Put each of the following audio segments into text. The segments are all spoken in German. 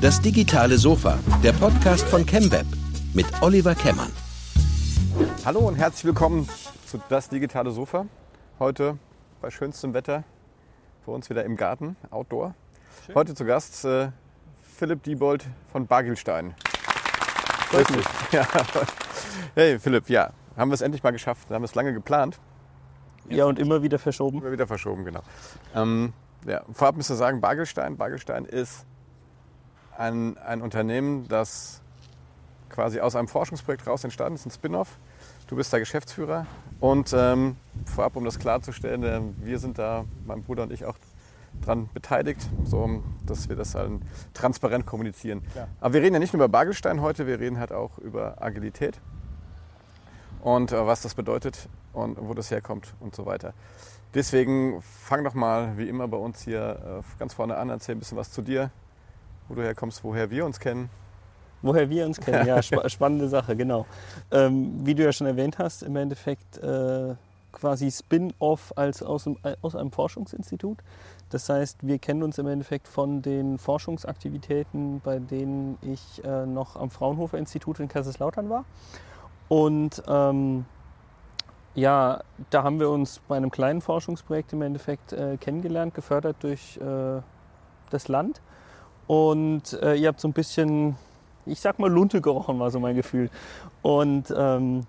Das digitale Sofa, der Podcast von ChemWeb mit Oliver Kemmern. Hallo und herzlich willkommen zu Das digitale Sofa. Heute bei schönstem Wetter für uns wieder im Garten, Outdoor. Schön. Heute zu Gast äh, Philipp Diebold von Bagelstein. Grüß dich. Ja. Hey Philipp, ja, haben wir es endlich mal geschafft. Wir haben es lange geplant. Ja, und immer wieder verschoben. Immer wieder verschoben, genau. Ähm, ja, vorab müsst ihr sagen, Bagelstein. Bagelstein ist ein, ein Unternehmen, das quasi aus einem Forschungsprojekt raus entstanden ist, ein Spin-off. Du bist der Geschäftsführer. Und ähm, vorab, um das klarzustellen, äh, wir sind da, mein Bruder und ich, auch daran beteiligt, so dass wir das halt transparent kommunizieren. Ja. Aber wir reden ja nicht nur über Bagelstein heute, wir reden halt auch über Agilität und äh, was das bedeutet und wo das herkommt und so weiter. Deswegen fang doch mal wie immer bei uns hier äh, ganz vorne an, erzähl ein bisschen was zu dir, wo du herkommst, woher wir uns kennen. Woher wir uns kennen, ja, sp spannende Sache, genau. Ähm, wie du ja schon erwähnt hast, im Endeffekt äh, quasi Spin-off als aus, aus einem Forschungsinstitut. Das heißt, wir kennen uns im Endeffekt von den Forschungsaktivitäten, bei denen ich äh, noch am Fraunhofer Institut in Kaiserslautern war. Und ähm, ja, da haben wir uns bei einem kleinen Forschungsprojekt im Endeffekt äh, kennengelernt, gefördert durch äh, das Land. Und äh, ihr habt so ein bisschen, ich sag mal, Lunte gerochen, war so mein Gefühl. Und ähm,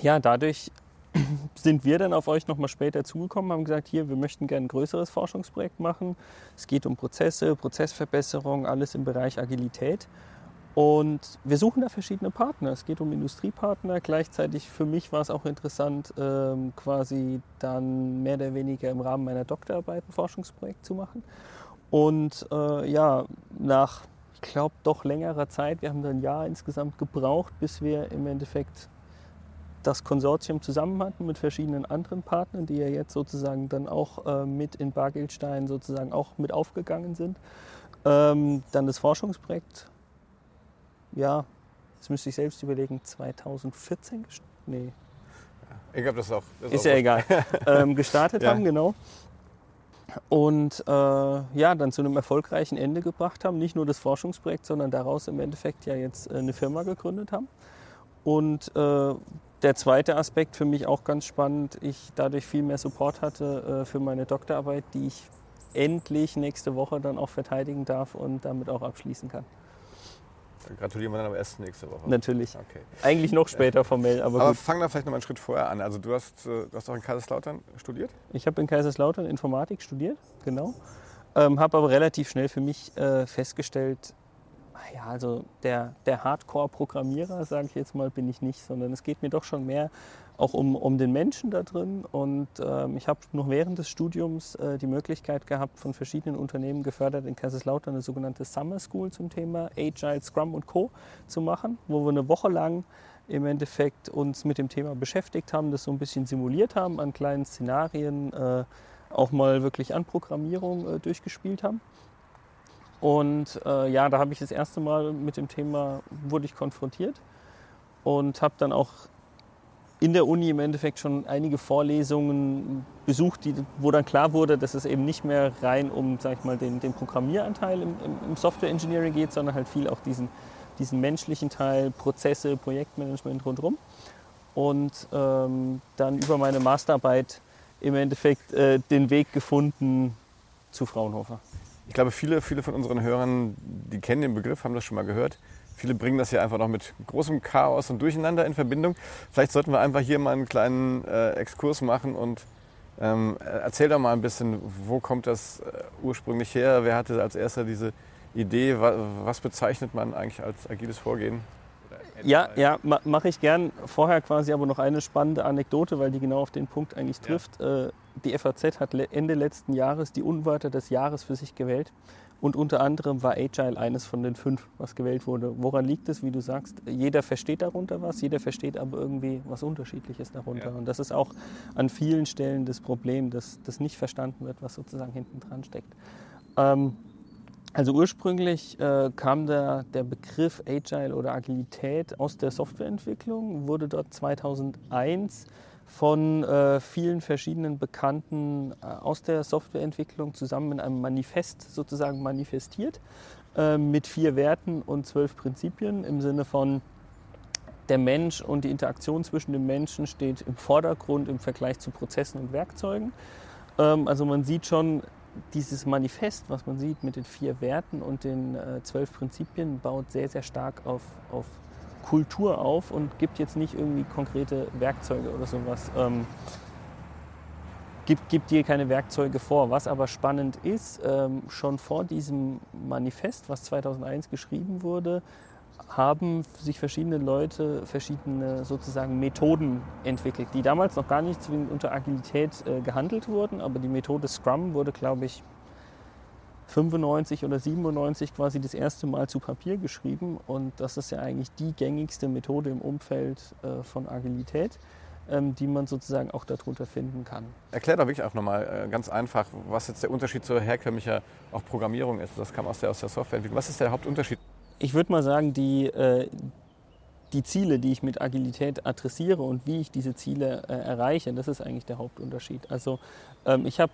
ja, dadurch sind wir dann auf euch nochmal später zugekommen, haben gesagt, hier, wir möchten gerne ein größeres Forschungsprojekt machen. Es geht um Prozesse, Prozessverbesserung, alles im Bereich Agilität. Und wir suchen da verschiedene Partner. Es geht um Industriepartner. Gleichzeitig für mich war es auch interessant, ähm, quasi dann mehr oder weniger im Rahmen meiner Doktorarbeit ein Forschungsprojekt zu machen. Und äh, ja, nach, ich glaube, doch längerer Zeit, wir haben dann ein Jahr insgesamt gebraucht, bis wir im Endeffekt das Konsortium zusammen hatten mit verschiedenen anderen Partnern, die ja jetzt sozusagen dann auch äh, mit in Bargeldstein sozusagen auch mit aufgegangen sind. Ähm, dann das Forschungsprojekt ja, das müsste ich selbst überlegen, 2014, nee. Ich glaube, das ist auch. Das ist, ist ja egal. ähm, gestartet ja. haben, genau. Und äh, ja, dann zu einem erfolgreichen Ende gebracht haben. Nicht nur das Forschungsprojekt, sondern daraus im Endeffekt ja jetzt äh, eine Firma gegründet haben. Und äh, der zweite Aspekt für mich auch ganz spannend, ich dadurch viel mehr Support hatte äh, für meine Doktorarbeit, die ich endlich nächste Woche dann auch verteidigen darf und damit auch abschließen kann. Gratulieren wir dann am erst nächste Woche. Natürlich. Okay. Eigentlich noch später formell, aber. Aber gut. fang da vielleicht noch mal einen Schritt vorher an. Also du hast, äh, du hast auch in Kaiserslautern studiert? Ich habe in Kaiserslautern Informatik studiert, genau. Ähm, habe aber relativ schnell für mich äh, festgestellt, ja, also der, der Hardcore-Programmierer, sage ich jetzt mal, bin ich nicht, sondern es geht mir doch schon mehr auch um, um den Menschen da drin. Und ähm, ich habe noch während des Studiums äh, die Möglichkeit gehabt, von verschiedenen Unternehmen gefördert in Kaiserslautern eine sogenannte Summer School zum Thema Agile, Scrum und Co. zu machen, wo wir eine Woche lang im Endeffekt uns mit dem Thema beschäftigt haben, das so ein bisschen simuliert haben, an kleinen Szenarien äh, auch mal wirklich an Programmierung äh, durchgespielt haben. Und äh, ja, da habe ich das erste Mal mit dem Thema, wurde ich konfrontiert und habe dann auch in der Uni im Endeffekt schon einige Vorlesungen besucht, die, wo dann klar wurde, dass es eben nicht mehr rein um sag ich mal, den, den Programmieranteil im, im, Software Engineering geht, sondern halt viel auch diesen, diesen menschlichen Teil, Prozesse, Projektmanagement rundherum. Und ähm, dann über meine Masterarbeit im Endeffekt äh, den Weg gefunden zu Fraunhofer. Ich glaube, viele, viele von unseren Hörern, die kennen den Begriff, haben das schon mal gehört. Viele bringen das ja einfach noch mit großem Chaos und Durcheinander in Verbindung. Vielleicht sollten wir einfach hier mal einen kleinen äh, Exkurs machen und ähm, erzähl doch mal ein bisschen, wo kommt das äh, ursprünglich her? Wer hatte als erster diese Idee? Was, was bezeichnet man eigentlich als agiles Vorgehen? Ja, ja, mache ich gern. Vorher quasi aber noch eine spannende Anekdote, weil die genau auf den Punkt eigentlich trifft. Ja. Äh, die FAZ hat Ende letzten Jahres die Unwörter des Jahres für sich gewählt. Und unter anderem war Agile eines von den fünf, was gewählt wurde. Woran liegt es, wie du sagst? Jeder versteht darunter was, jeder versteht aber irgendwie was Unterschiedliches darunter. Ja. Und das ist auch an vielen Stellen das Problem, dass das nicht verstanden wird, was sozusagen hinten dran steckt. Ähm, also ursprünglich äh, kam der, der Begriff Agile oder Agilität aus der Softwareentwicklung, wurde dort 2001 von äh, vielen verschiedenen Bekannten äh, aus der Softwareentwicklung zusammen in einem Manifest sozusagen manifestiert äh, mit vier Werten und zwölf Prinzipien im Sinne von der Mensch und die Interaktion zwischen den Menschen steht im Vordergrund im Vergleich zu Prozessen und Werkzeugen. Ähm, also man sieht schon, dieses Manifest, was man sieht mit den vier Werten und den äh, zwölf Prinzipien, baut sehr, sehr stark auf, auf Kultur auf und gibt jetzt nicht irgendwie konkrete Werkzeuge oder sowas. Ähm, gibt, gibt dir keine Werkzeuge vor. Was aber spannend ist, ähm, schon vor diesem Manifest, was 2001 geschrieben wurde, haben sich verschiedene Leute verschiedene sozusagen Methoden entwickelt, die damals noch gar nicht zwingend unter Agilität äh, gehandelt wurden, aber die Methode Scrum wurde, glaube ich, 95 oder 97 quasi das erste Mal zu Papier geschrieben und das ist ja eigentlich die gängigste Methode im Umfeld äh, von Agilität, ähm, die man sozusagen auch darunter finden kann. Erklär doch wirklich auch nochmal äh, ganz einfach, was jetzt der Unterschied zur herkömmlicher auch Programmierung ist. Das kam aus der, aus der Softwareentwicklung. Was ist der Hauptunterschied? Ich würde mal sagen, die, äh, die Ziele, die ich mit Agilität adressiere und wie ich diese Ziele äh, erreiche, das ist eigentlich der Hauptunterschied. Also ähm, ich habe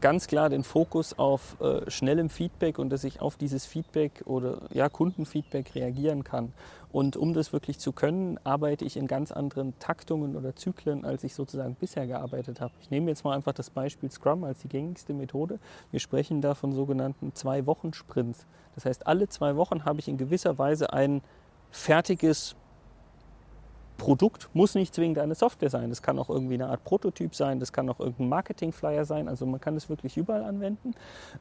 ganz klar den Fokus auf äh, schnellem Feedback und dass ich auf dieses Feedback oder ja, Kundenfeedback reagieren kann. Und um das wirklich zu können, arbeite ich in ganz anderen Taktungen oder Zyklen, als ich sozusagen bisher gearbeitet habe. Ich nehme jetzt mal einfach das Beispiel Scrum als die gängigste Methode. Wir sprechen da von sogenannten Zwei-Wochen-Sprints. Das heißt, alle zwei Wochen habe ich in gewisser Weise ein fertiges Produkt muss nicht zwingend eine Software sein. Das kann auch irgendwie eine Art Prototyp sein, das kann auch irgendein Marketing-Flyer sein. Also man kann es wirklich überall anwenden.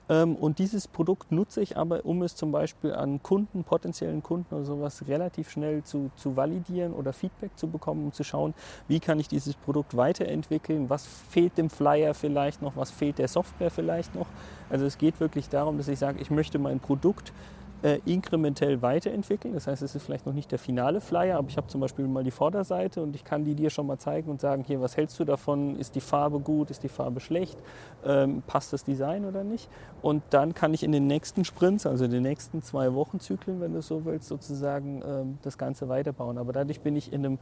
Ähm, und dieses Produkt nutze ich aber, um es zum Beispiel an Kunden, potenziellen Kunden oder sowas relativ schnell zu, zu validieren oder Feedback zu bekommen, um zu schauen, wie kann ich dieses Produkt weiterentwickeln, was fehlt dem Flyer vielleicht noch, was fehlt der Software vielleicht noch. Also es geht wirklich darum, dass ich sage, ich möchte mein Produkt äh, inkrementell weiterentwickeln. Das heißt, es ist vielleicht noch nicht der finale Flyer, aber ich habe zum Beispiel mal die Vorderseite und ich kann die dir schon mal zeigen und sagen, hier, was hältst du davon? Ist die Farbe gut? Ist die Farbe schlecht? Ähm, passt das Design oder nicht? Und dann kann ich in den nächsten Sprints, also in den nächsten zwei Wochenzyklen, wenn du so willst, sozusagen ähm, das Ganze weiterbauen. Aber dadurch bin ich in einem,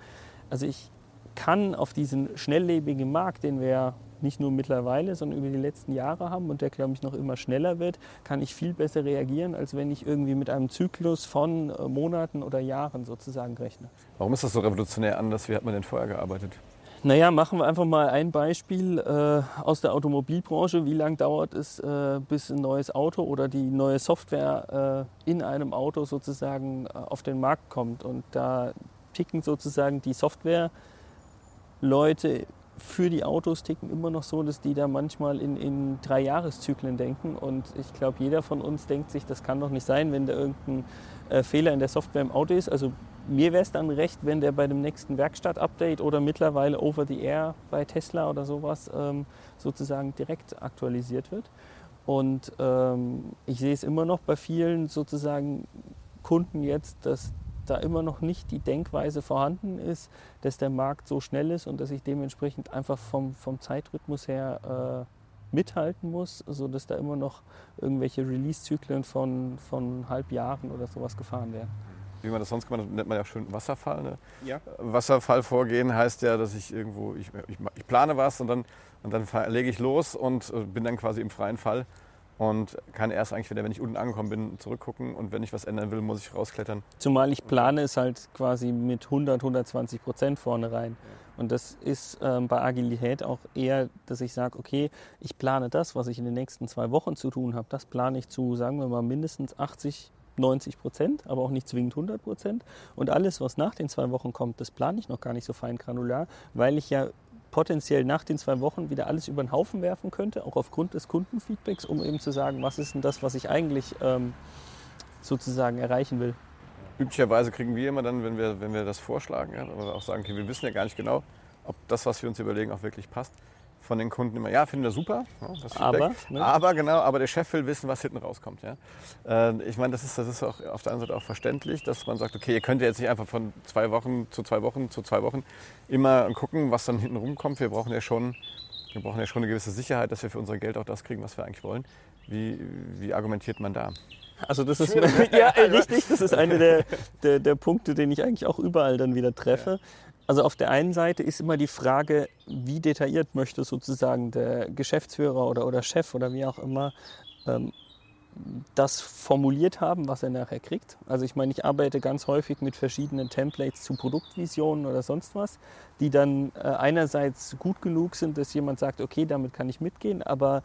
also ich kann auf diesen schnelllebigen Markt, den wir nicht nur mittlerweile, sondern über die letzten Jahre haben und der, glaube ich, noch immer schneller wird, kann ich viel besser reagieren, als wenn ich irgendwie mit einem Zyklus von äh, Monaten oder Jahren sozusagen rechne. Warum ist das so revolutionär anders? Wie hat man denn vorher gearbeitet? Naja, machen wir einfach mal ein Beispiel äh, aus der Automobilbranche. Wie lange dauert es, äh, bis ein neues Auto oder die neue Software äh, in einem Auto sozusagen äh, auf den Markt kommt? Und da ticken sozusagen die Software-Leute für die Autos ticken immer noch so, dass die da manchmal in, in drei Jahreszyklen denken. Und ich glaube, jeder von uns denkt sich, das kann doch nicht sein, wenn da irgendein äh, Fehler in der Software im Auto ist. Also mir wäre es dann recht, wenn der bei dem nächsten Werkstatt-Update oder mittlerweile over the air bei Tesla oder sowas ähm, sozusagen direkt aktualisiert wird. Und ähm, ich sehe es immer noch bei vielen sozusagen Kunden jetzt, dass da immer noch nicht die Denkweise vorhanden ist, dass der Markt so schnell ist und dass ich dementsprechend einfach vom, vom Zeitrhythmus her äh, mithalten muss, sodass da immer noch irgendwelche Release-Zyklen von, von halb Jahren oder sowas gefahren werden. Wie man das sonst gemacht nennt man ja schön Wasserfall. Ne? Ja. Wasserfallvorgehen heißt ja, dass ich irgendwo, ich, ich, ich plane was und dann, und dann lege ich los und äh, bin dann quasi im freien Fall und kann erst eigentlich wieder, wenn ich unten angekommen bin, zurückgucken und wenn ich was ändern will, muss ich rausklettern. Zumal ich plane es halt quasi mit 100, 120 Prozent vorne rein. Und das ist ähm, bei Agilität auch eher, dass ich sage, okay, ich plane das, was ich in den nächsten zwei Wochen zu tun habe, das plane ich zu, sagen wir mal, mindestens 80, 90 Prozent, aber auch nicht zwingend 100 Prozent. Und alles, was nach den zwei Wochen kommt, das plane ich noch gar nicht so fein granular, weil ich ja potenziell nach den zwei Wochen wieder alles über den Haufen werfen könnte, auch aufgrund des Kundenfeedbacks, um eben zu sagen, was ist denn das, was ich eigentlich ähm, sozusagen erreichen will. Üblicherweise kriegen wir immer dann, wenn wir, wenn wir das vorschlagen, ja, oder auch sagen, okay, wir wissen ja gar nicht genau, ob das, was wir uns überlegen, auch wirklich passt, von den Kunden immer, ja, finden wir super. aber, ne? aber genau, aber der Chef will wissen, was hinten rauskommt. Ja? Äh, ich meine, das ist, das ist auch auf der anderen Seite auch verständlich, dass man sagt, okay, ihr könnt ja jetzt nicht einfach von zwei Wochen zu zwei Wochen zu zwei Wochen immer gucken, was dann hinten rumkommt. Wir brauchen ja schon, wir brauchen ja schon eine gewisse Sicherheit, dass wir für unser Geld auch das kriegen, was wir eigentlich wollen. Wie, wie argumentiert man da? Also das ist ja richtig, das ist einer der, der, der, Punkte, den ich eigentlich auch überall dann wieder treffe. Also auf der einen Seite ist immer die Frage, wie detailliert möchte sozusagen der Geschäftsführer oder, oder Chef oder wie auch immer ähm, das formuliert haben, was er nachher kriegt. Also ich meine, ich arbeite ganz häufig mit verschiedenen Templates zu Produktvisionen oder sonst was, die dann äh, einerseits gut genug sind, dass jemand sagt, okay, damit kann ich mitgehen, aber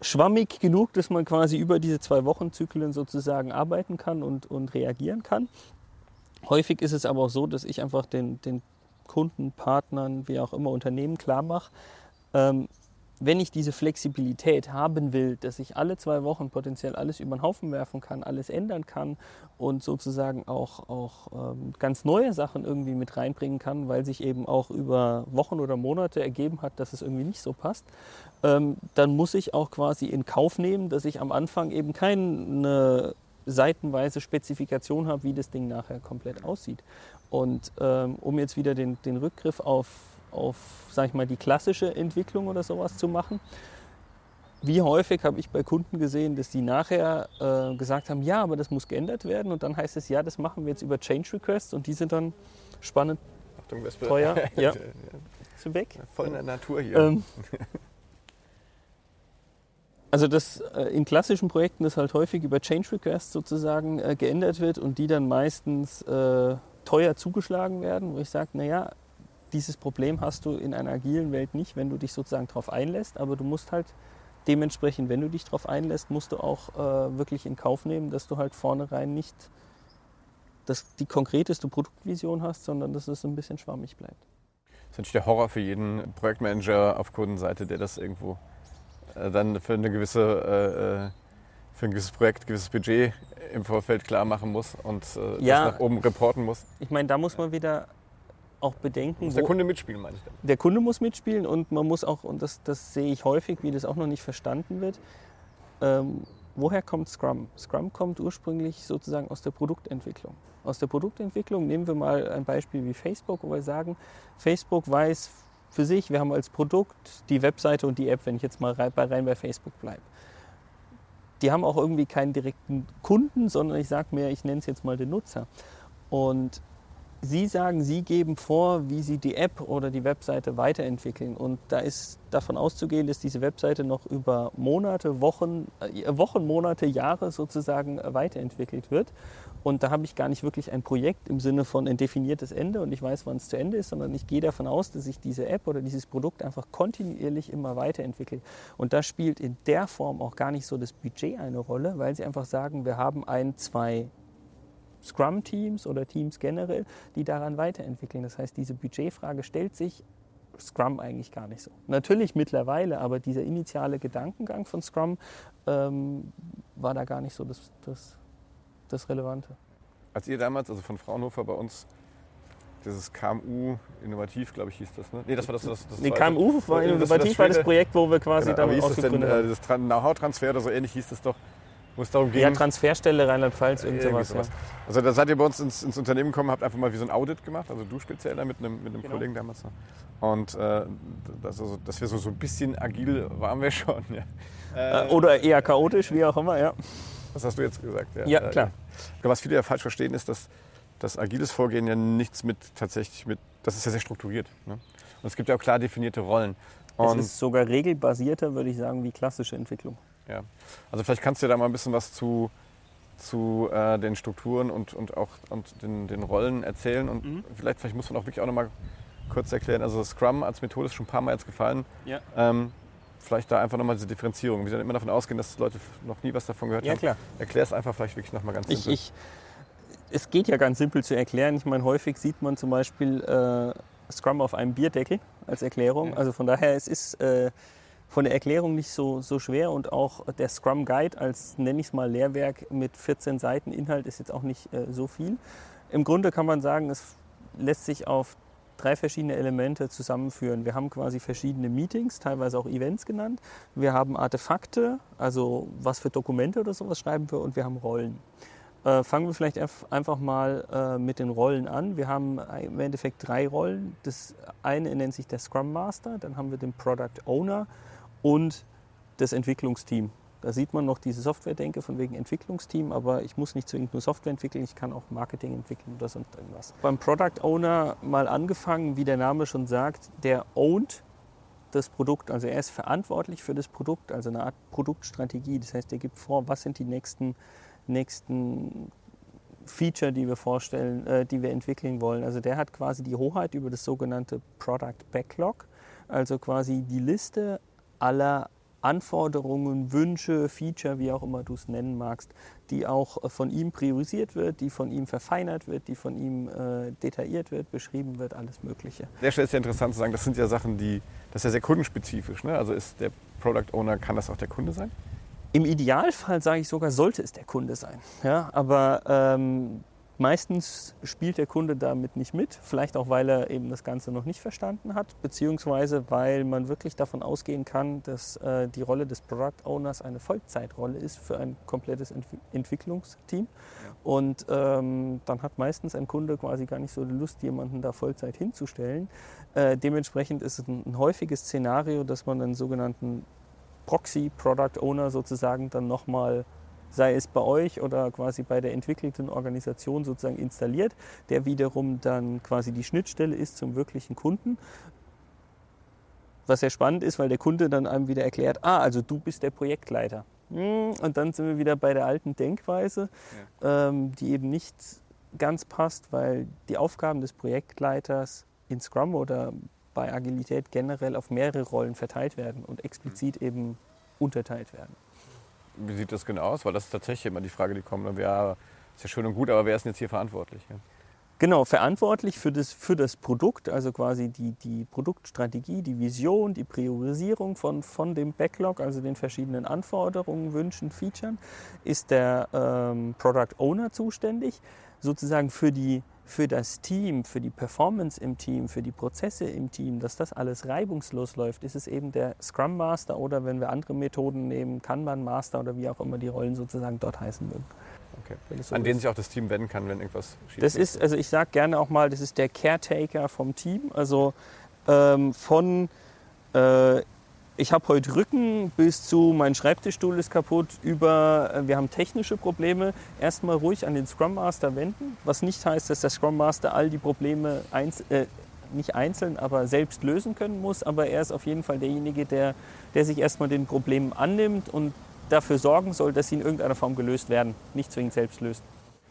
schwammig genug, dass man quasi über diese zwei Wochenzyklen sozusagen arbeiten kann und, und reagieren kann. Häufig ist es aber auch so, dass ich einfach den, den Kunden, Partnern, wie auch immer Unternehmen klar mache, ähm, wenn ich diese Flexibilität haben will, dass ich alle zwei Wochen potenziell alles über den Haufen werfen kann, alles ändern kann und sozusagen auch, auch ähm, ganz neue Sachen irgendwie mit reinbringen kann, weil sich eben auch über Wochen oder Monate ergeben hat, dass es irgendwie nicht so passt, ähm, dann muss ich auch quasi in Kauf nehmen, dass ich am Anfang eben keine seitenweise Spezifikation habe, wie das Ding nachher komplett aussieht. Und ähm, um jetzt wieder den, den Rückgriff auf auf, sag ich mal, die klassische Entwicklung oder sowas zu machen. Wie häufig habe ich bei Kunden gesehen, dass die nachher äh, gesagt haben, ja, aber das muss geändert werden und dann heißt es, ja, das machen wir jetzt über Change Requests und die sind dann spannend, Achtung, teuer. ja. Sind weg. Voll in der Natur hier. Ähm, also dass äh, in klassischen Projekten das halt häufig über Change Requests sozusagen äh, geändert wird und die dann meistens äh, teuer zugeschlagen werden, wo ich sage, naja, dieses Problem hast du in einer agilen Welt nicht, wenn du dich sozusagen darauf einlässt, aber du musst halt dementsprechend, wenn du dich darauf einlässt, musst du auch äh, wirklich in Kauf nehmen, dass du halt vornherein nicht das, die konkreteste Produktvision hast, sondern dass es ein bisschen schwammig bleibt. Das ist natürlich der Horror für jeden Projektmanager auf Kundenseite, der das irgendwo dann für eine gewisse äh, äh für ein gewisses Projekt, ein gewisses Budget im Vorfeld klar machen muss und äh, ja, das nach oben reporten muss. Ich meine, da muss man wieder auch bedenken. Muss der Kunde mitspielen, meine ich dann. Der Kunde muss mitspielen und man muss auch, und das, das sehe ich häufig, wie das auch noch nicht verstanden wird, ähm, woher kommt Scrum? Scrum kommt ursprünglich sozusagen aus der Produktentwicklung. Aus der Produktentwicklung nehmen wir mal ein Beispiel wie Facebook, wo wir sagen, Facebook weiß für sich, wir haben als Produkt die Webseite und die App, wenn ich jetzt mal rein bei, rein bei Facebook bleibe. Die haben auch irgendwie keinen direkten Kunden, sondern ich sage mir, ich nenne es jetzt mal den Nutzer. Und Sie sagen, Sie geben vor, wie Sie die App oder die Webseite weiterentwickeln. Und da ist davon auszugehen, dass diese Webseite noch über Monate, Wochen, äh, Wochen, Monate, Jahre sozusagen äh, weiterentwickelt wird. Und da habe ich gar nicht wirklich ein Projekt im Sinne von ein definiertes Ende und ich weiß, wann es zu Ende ist, sondern ich gehe davon aus, dass sich diese App oder dieses Produkt einfach kontinuierlich immer weiterentwickelt. Und da spielt in der Form auch gar nicht so das Budget eine Rolle, weil sie einfach sagen, wir haben ein, zwei Scrum-Teams oder Teams generell, die daran weiterentwickeln. Das heißt, diese Budgetfrage stellt sich Scrum eigentlich gar nicht so. Natürlich mittlerweile, aber dieser initiale Gedankengang von Scrum ähm, war da gar nicht so das, das, das Relevante. Als ihr damals, also von Fraunhofer bei uns, dieses KMU Innovativ, glaube ich, hieß das. Ne? Nee, das war das. das, das nee, KMU war Innovativ, das war das Projekt, wo wir quasi genau, damit ausgegründet haben. Äh, das Know-how-Transfer oder so ähnlich hieß das doch wo es darum ging. Ja, Transferstelle Rheinland-Pfalz, irgend sowas. Ja. Also da seid ihr bei uns ins, ins, Unternehmen gekommen, habt einfach mal wie so ein Audit gemacht, also du speziell mit einem, mit einem genau. Kollegen damals. Und äh, das, also, dass wir so, so ein bisschen agil waren wir schon. Ja. Äh, Oder eher chaotisch, wie auch immer, ja. Das hast du jetzt gesagt, ja. Ja, klar. Äh, was viele ja falsch verstehen, ist, dass das agiles Vorgehen ja nichts mit tatsächlich mit, das ist ja sehr strukturiert. Ne? Und es gibt ja auch klar definierte Rollen. Und es ist sogar regelbasierter, würde ich sagen, wie klassische Entwicklung. Ja. Also vielleicht kannst du da mal ein bisschen was zu, zu äh, den Strukturen und, und auch und den, den Rollen erzählen. Und mhm. vielleicht, vielleicht muss man auch wirklich auch noch mal kurz erklären. Also Scrum als Methode ist schon ein paar Mal jetzt gefallen. Ja. Ähm, vielleicht da einfach nochmal diese Differenzierung. Wir sind immer davon ausgehen, dass Leute noch nie was davon gehört ja, haben. Klar. Erklär es einfach vielleicht wirklich nochmal ganz simpel. Ich, ich, es geht ja ganz simpel zu erklären. Ich meine, häufig sieht man zum Beispiel äh, Scrum auf einem Bierdeckel als Erklärung. Ja. Also von daher, es ist äh, von der Erklärung nicht so, so schwer und auch der Scrum Guide als, nenne ich es mal, Lehrwerk mit 14 Seiten Inhalt ist jetzt auch nicht äh, so viel. Im Grunde kann man sagen, es lässt sich auf drei verschiedene Elemente zusammenführen. Wir haben quasi verschiedene Meetings, teilweise auch Events genannt. Wir haben Artefakte, also was für Dokumente oder sowas schreiben wir und wir haben Rollen. Äh, fangen wir vielleicht einfach mal äh, mit den Rollen an. Wir haben im Endeffekt drei Rollen. Das eine nennt sich der Scrum Master, dann haben wir den Product Owner und das Entwicklungsteam. Da sieht man noch diese Software-Denke von wegen Entwicklungsteam, aber ich muss nicht zwingend nur Software entwickeln, ich kann auch Marketing entwickeln oder sonst irgendwas. Beim Product Owner mal angefangen, wie der Name schon sagt, der ownt das Produkt, also er ist verantwortlich für das Produkt, also eine Art Produktstrategie. Das heißt, er gibt vor, was sind die nächsten, nächsten Feature, die wir vorstellen, äh, die wir entwickeln wollen. Also der hat quasi die Hoheit über das sogenannte Product Backlog, also quasi die Liste aller Anforderungen, Wünsche, Feature, wie auch immer du es nennen magst, die auch von ihm priorisiert wird, die von ihm verfeinert wird, die von ihm äh, detailliert wird, beschrieben wird, alles Mögliche. Der Stelle ist ja interessant zu sagen, das sind ja Sachen, die, das ist ja sehr kundenspezifisch. Ne? Also ist der Product Owner, kann das auch der Kunde sein? Im Idealfall sage ich sogar, sollte es der Kunde sein. Ja, aber ähm, Meistens spielt der Kunde damit nicht mit, vielleicht auch, weil er eben das Ganze noch nicht verstanden hat, beziehungsweise weil man wirklich davon ausgehen kann, dass äh, die Rolle des Product Owners eine Vollzeitrolle ist für ein komplettes Ent Entwicklungsteam. Ja. Und ähm, dann hat meistens ein Kunde quasi gar nicht so die Lust, jemanden da Vollzeit hinzustellen. Äh, dementsprechend ist es ein, ein häufiges Szenario, dass man einen sogenannten Proxy Product Owner sozusagen dann nochmal sei es bei euch oder quasi bei der entwickelten Organisation sozusagen installiert, der wiederum dann quasi die Schnittstelle ist zum wirklichen Kunden. Was sehr spannend ist, weil der Kunde dann einem wieder erklärt, ah, also du bist der Projektleiter. Hm, und dann sind wir wieder bei der alten Denkweise, ja. ähm, die eben nicht ganz passt, weil die Aufgaben des Projektleiters in Scrum oder bei Agilität generell auf mehrere Rollen verteilt werden und explizit mhm. eben unterteilt werden. Wie sieht das genau aus? Weil das ist tatsächlich immer die Frage, die kommt. Ja, ist ja schön und gut, aber wer ist denn jetzt hier verantwortlich? Ja? Genau, verantwortlich für das, für das Produkt, also quasi die, die Produktstrategie, die Vision, die Priorisierung von, von dem Backlog, also den verschiedenen Anforderungen, Wünschen, Features, ist der ähm, Product Owner zuständig. Sozusagen für die für das Team, für die Performance im Team, für die Prozesse im Team, dass das alles reibungslos läuft, ist es eben der Scrum Master oder wenn wir andere Methoden nehmen, Kanban Master oder wie auch immer die Rollen sozusagen dort heißen mögen. Okay. So An den sich auch das Team wenden kann, wenn irgendwas schief Das ist, also ich sage gerne auch mal, das ist der Caretaker vom Team, also ähm, von äh, ich habe heute Rücken bis zu mein Schreibtischstuhl ist kaputt über äh, wir haben technische Probleme. Erstmal ruhig an den Scrum Master wenden, was nicht heißt, dass der Scrum Master all die Probleme einz äh, nicht einzeln, aber selbst lösen können muss. Aber er ist auf jeden Fall derjenige, der, der sich erstmal den Problemen annimmt und dafür sorgen soll, dass sie in irgendeiner Form gelöst werden, nicht zwingend selbst löst.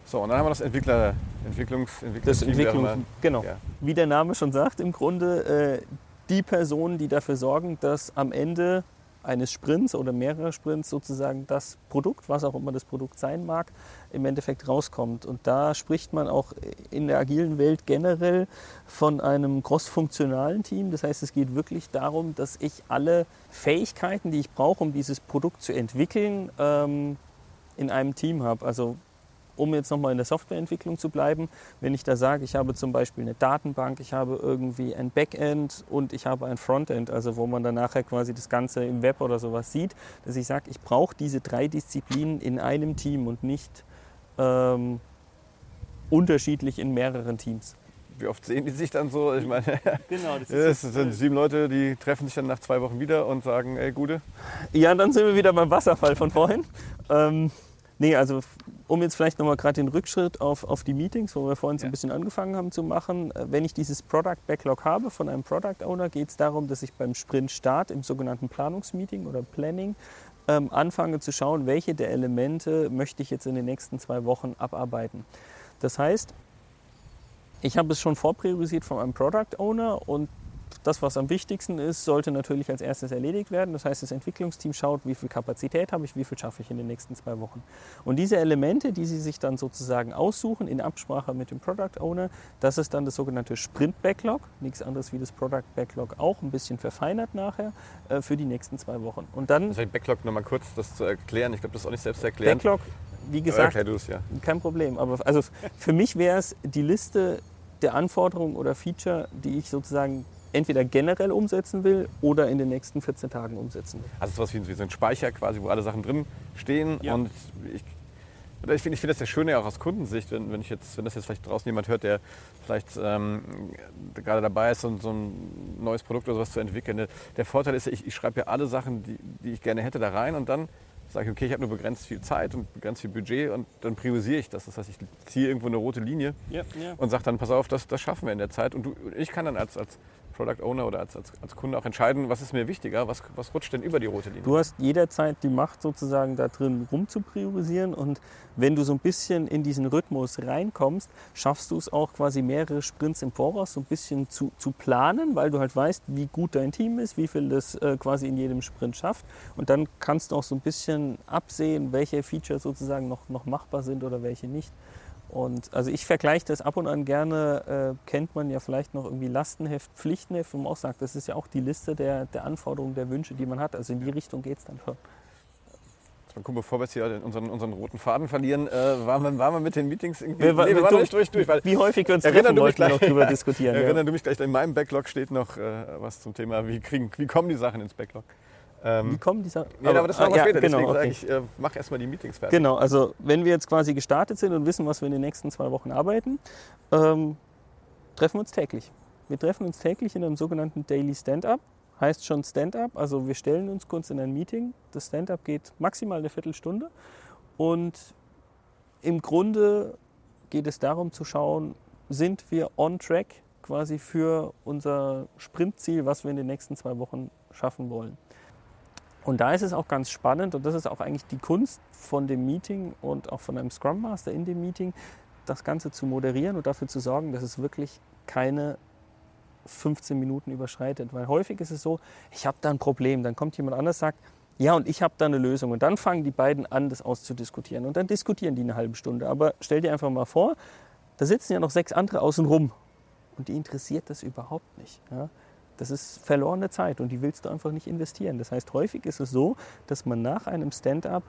So, und dann haben wir das Entwickler, Entwicklungs, das Entwicklungs, genau. Ja. Wie der Name schon sagt, im Grunde äh, die Personen, die dafür sorgen, dass am Ende eines Sprints oder mehrerer Sprints sozusagen das Produkt, was auch immer das Produkt sein mag, im Endeffekt rauskommt. Und da spricht man auch in der agilen Welt generell von einem crossfunktionalen Team. Das heißt, es geht wirklich darum, dass ich alle Fähigkeiten, die ich brauche, um dieses Produkt zu entwickeln, ähm, in einem Team habe. Also um jetzt nochmal in der Softwareentwicklung zu bleiben, wenn ich da sage, ich habe zum Beispiel eine Datenbank, ich habe irgendwie ein Backend und ich habe ein Frontend, also wo man dann nachher quasi das Ganze im Web oder sowas sieht, dass ich sage, ich brauche diese drei Disziplinen in einem Team und nicht ähm, unterschiedlich in mehreren Teams. Wie oft sehen die sich dann so? Ich meine, genau, das, das sind sieben Leute, die treffen sich dann nach zwei Wochen wieder und sagen, ey, Gute. Ja, dann sind wir wieder beim Wasserfall von vorhin. Ähm, Nee, also um jetzt vielleicht nochmal gerade den Rückschritt auf, auf die Meetings, wo wir vorhin so ein bisschen angefangen haben zu machen. Äh, wenn ich dieses Product Backlog habe von einem Product Owner, geht es darum, dass ich beim Sprint-Start im sogenannten Planungsmeeting oder Planning ähm, anfange zu schauen, welche der Elemente möchte ich jetzt in den nächsten zwei Wochen abarbeiten. Das heißt, ich habe es schon vorpriorisiert von einem Product Owner und das, was am wichtigsten ist, sollte natürlich als erstes erledigt werden. Das heißt, das Entwicklungsteam schaut, wie viel Kapazität habe ich, wie viel schaffe ich in den nächsten zwei Wochen. Und diese Elemente, die sie sich dann sozusagen aussuchen in Absprache mit dem Product Owner, das ist dann das sogenannte Sprint Backlog. Nichts anderes wie das Product Backlog auch, ein bisschen verfeinert nachher äh, für die nächsten zwei Wochen. Und dann. Also Backlog nochmal kurz das zu erklären. Ich glaube, das ist auch nicht selbst erklären. Backlog, wie gesagt, ja. kein Problem. Aber also für mich wäre es die Liste der Anforderungen oder Feature, die ich sozusagen entweder generell umsetzen will oder in den nächsten 14 Tagen umsetzen will. Also sowas wie so ein Speicher quasi, wo alle Sachen drin stehen. Ja. Und ich, ich finde ich find das ja schön, auch aus Kundensicht, wenn, wenn, ich jetzt, wenn das jetzt vielleicht draußen jemand hört, der vielleicht ähm, gerade dabei ist, so, so, ein neues Produkt oder sowas zu entwickeln. Der Vorteil ist ja, ich, ich schreibe ja alle Sachen, die, die ich gerne hätte, da rein und dann sage ich, okay, ich habe nur begrenzt viel Zeit und begrenzt viel Budget und dann priorisiere ich das. Das heißt, ich ziehe irgendwo eine rote Linie Ja, ja. und sage dann, pass auf, das, das schaffen wir in der Zeit. Und du, ich kann dann als, als Product Owner oder als, als, als Kunde auch entscheiden, was ist mir wichtiger, was, was rutscht denn über die rote Linie. Du hast jederzeit die Macht, sozusagen da drin rum zu priorisieren. Und wenn du so ein bisschen in diesen Rhythmus reinkommst, schaffst du es auch quasi mehrere Sprints im Voraus so ein bisschen zu, zu planen, weil du halt weißt, wie gut dein Team ist, wie viel das äh, quasi in jedem Sprint schafft. Und dann kannst du auch so ein bisschen absehen, welche Features sozusagen noch, noch machbar sind oder welche nicht. Und also ich vergleiche das ab und an gerne, äh, kennt man ja vielleicht noch irgendwie Lastenheft, Pflichtenheft, wo man auch sagt, das ist ja auch die Liste der, der Anforderungen, der Wünsche, die man hat. Also in die Richtung geht es dann schon. Mal gucken, bevor wir jetzt hier unseren, unseren roten Faden verlieren, äh, waren, wir, waren wir mit den Meetings irgendwie. Wir, nee, wir waren nicht durch, durch, weil wie häufig wir uns treffen, du mich wir noch gleich- drüber diskutieren. ja. Erinnern du mich gleich, in meinem Backlog steht noch äh, was zum Thema, wie, kriegen, wie kommen die Sachen ins Backlog. Ähm, Wie kommen dieser... ja, aber das machen wir ah, später, genau, deswegen okay. sage ich, äh, mach erstmal die Meetings fertig. Genau, also wenn wir jetzt quasi gestartet sind und wissen, was wir in den nächsten zwei Wochen arbeiten, ähm, treffen wir uns täglich. Wir treffen uns täglich in einem sogenannten Daily Stand-up. Heißt schon Stand-up, also wir stellen uns kurz in ein Meeting. Das Stand-up geht maximal eine Viertelstunde. Und im Grunde geht es darum zu schauen, sind wir on track quasi für unser Sprintziel, was wir in den nächsten zwei Wochen schaffen wollen. Und da ist es auch ganz spannend und das ist auch eigentlich die Kunst von dem Meeting und auch von einem Scrum Master in dem Meeting, das Ganze zu moderieren und dafür zu sorgen, dass es wirklich keine 15 Minuten überschreitet. Weil häufig ist es so, ich habe da ein Problem, dann kommt jemand anders sagt, ja und ich habe da eine Lösung und dann fangen die beiden an, das auszudiskutieren und dann diskutieren die eine halbe Stunde. Aber stell dir einfach mal vor, da sitzen ja noch sechs andere außen rum und die interessiert das überhaupt nicht. Ja? Das ist verlorene Zeit und die willst du einfach nicht investieren. Das heißt, häufig ist es so, dass man nach einem Stand-up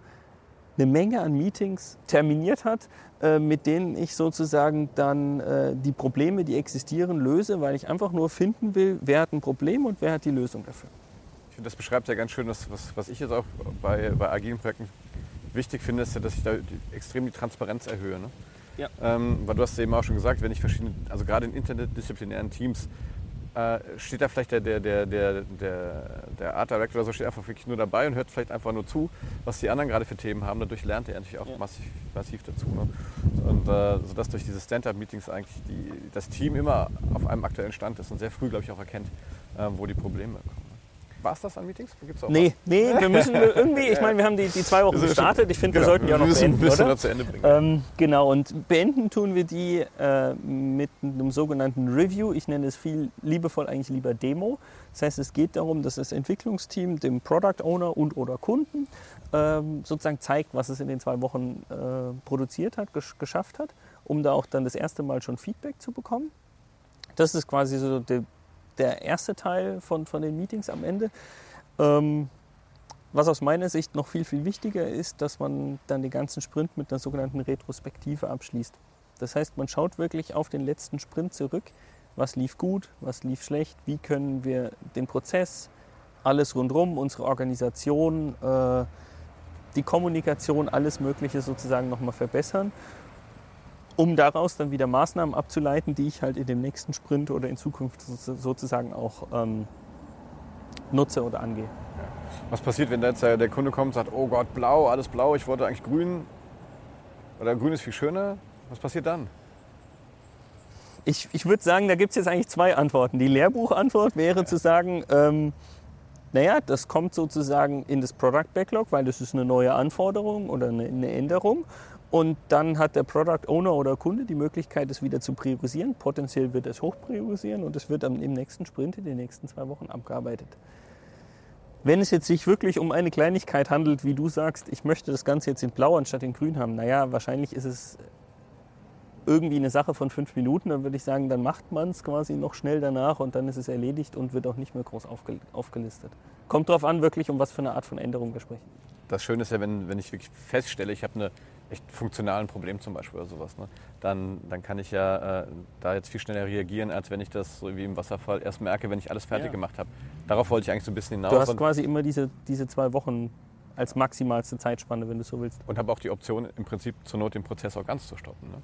eine Menge an Meetings terminiert hat, äh, mit denen ich sozusagen dann äh, die Probleme, die existieren, löse, weil ich einfach nur finden will, wer hat ein Problem und wer hat die Lösung dafür. Ich finde, das beschreibt ja ganz schön, das, was, was ich jetzt auch bei, bei agilen Projekten wichtig finde, ist ja, dass ich da die, extrem die Transparenz erhöhe. Ne? Ja. Ähm, weil du hast eben auch schon gesagt, wenn ich verschiedene, also gerade in interdisziplinären Teams, äh, steht da vielleicht der, der, der, der, der, der Art Director oder so, steht einfach wirklich nur dabei und hört vielleicht einfach nur zu, was die anderen gerade für Themen haben. Dadurch lernt er natürlich auch Ja. massiv, massiv dazu. Ne? Und äh, sodass durch diese Stand-Up-Meetings eigentlich die, das Team immer auf einem aktuellen Stand ist und sehr früh, glaube ich, auch erkennt, äh, wo die Probleme kommen. War es das an Meetings? Gibt's auch Nee, nee, wir müssen irgendwie, ich meine, wir haben die, die zwei Wochen was? Gestartet, ich finde, Genau, wir sollten die auch noch beenden, müssen oder? zu Ende bringen. Ähm, genau, und beenden tun wir die äh, mit einem sogenannten Review. Ich nenne es viel liebevoll eigentlich lieber Demo. Das heißt, es geht darum, dass das Entwicklungsteam dem Product Owner und oder Kunden ähm, sozusagen zeigt, was es in den zwei Wochen äh, produziert hat, gesch geschafft hat, um da auch dann das erste Mal schon Feedback zu bekommen. Das ist quasi so der, der erste Teil von, von den Meetings am Ende. Ähm, was aus meiner Sicht noch viel, viel wichtiger ist, dass man dann den ganzen Sprint mit einer sogenannten Retrospektive abschließt. Das heißt, man schaut wirklich auf den letzten Sprint zurück. Was lief gut, was lief schlecht, wie können wir den Prozess, alles rundherum, unsere Organisation, äh, die Kommunikation, alles Mögliche sozusagen nochmal verbessern, um daraus dann wieder Maßnahmen abzuleiten, die ich halt in dem nächsten Sprint oder in Zukunft so- sozusagen auch ähm, nutze oder angehe. Was passiert, wenn jetzt der Kunde kommt und sagt, oh Gott, blau, alles blau, ich wollte eigentlich grün oder grün ist viel schöner? Was passiert dann? Ich, ich würde sagen, da gibt es jetzt eigentlich zwei Antworten. Die Lehrbuchantwort wäre zu sagen, ähm, naja, das kommt sozusagen in das Product Backlog, weil das ist eine neue Anforderung oder eine Änderung. Und dann hat der Product Owner oder Kunde die Möglichkeit, es wieder zu priorisieren. Potenziell wird es hoch priorisieren und es wird dann im nächsten Sprint in den nächsten zwei Wochen abgearbeitet. Wenn es jetzt sich wirklich um eine Kleinigkeit handelt, wie du sagst, ich möchte das Ganze jetzt in Blau anstatt in Grün haben, naja, wahrscheinlich ist es irgendwie eine Sache von fünf Minuten, dann würde ich sagen, dann macht man es quasi noch schnell danach und dann ist es erledigt und wird auch nicht mehr groß aufgel- aufgelistet. Kommt darauf an, wirklich, um was für eine Art von Änderung wir sprechen. Das Schöne ist ja, wenn, wenn ich wirklich feststelle, ich habe eine echt funktionalen Problem zum Beispiel oder sowas, ne? dann, dann kann ich ja äh, da jetzt viel schneller reagieren, als wenn ich das so wie im Wasserfall erst merke, wenn ich alles fertig Ja. gemacht habe. Darauf wollte ich eigentlich so ein bisschen hinaus Du hast quasi immer diese, diese zwei Wochen als maximalste Zeitspanne, wenn du so willst. und habe auch die Option, im Prinzip zur Not den Prozess auch ganz zu stoppen. Ne?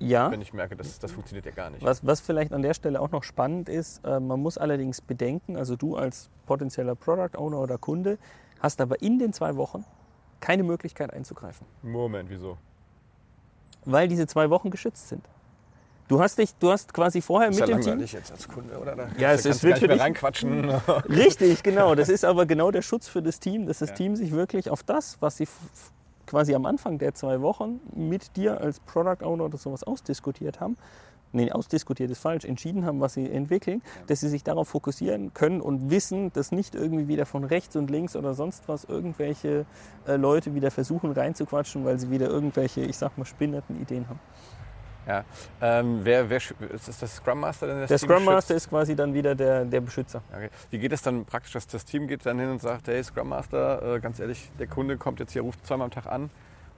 Ja, Wenn ich merke, das, das funktioniert ja gar nicht. was, was vielleicht an der Stelle auch noch spannend ist, äh, man muss allerdings bedenken, also du als potenzieller Product Owner oder Kunde hast aber in den zwei Wochen keine Möglichkeit einzugreifen, Moment, wieso? weil diese zwei Wochen geschützt sind. Du hast dich, du hast quasi vorher Ist mit ja dem Team. jetzt als Kunde, oder? Da Ja, es ist nicht mehr wirklich- reinquatschen. Richtig, genau. Das ist aber genau der Schutz für das Team, dass das Ja. Team sich wirklich auf das, was sie quasi am Anfang der zwei Wochen mit dir als Product Owner oder sowas ausdiskutiert haben, nee, ausdiskutiert ist falsch, entschieden haben, was sie entwickeln, dass sie sich darauf fokussieren können und wissen, dass nicht irgendwie wieder von rechts und links oder sonst was irgendwelche äh, Leute wieder versuchen reinzuquatschen, weil sie wieder irgendwelche, ich sag mal, spinnerten Ideen haben. ja. ähm, wer, wer, ist das der Scrum Master? Der, das Der Team Scrum Master schützt? ist quasi dann wieder der, der Beschützer. Okay. Wie geht es dann praktisch, dass das Team geht dann hin und sagt, hey Scrum Master, äh, ganz ehrlich, der Kunde kommt jetzt hier, ruft zweimal am Tag an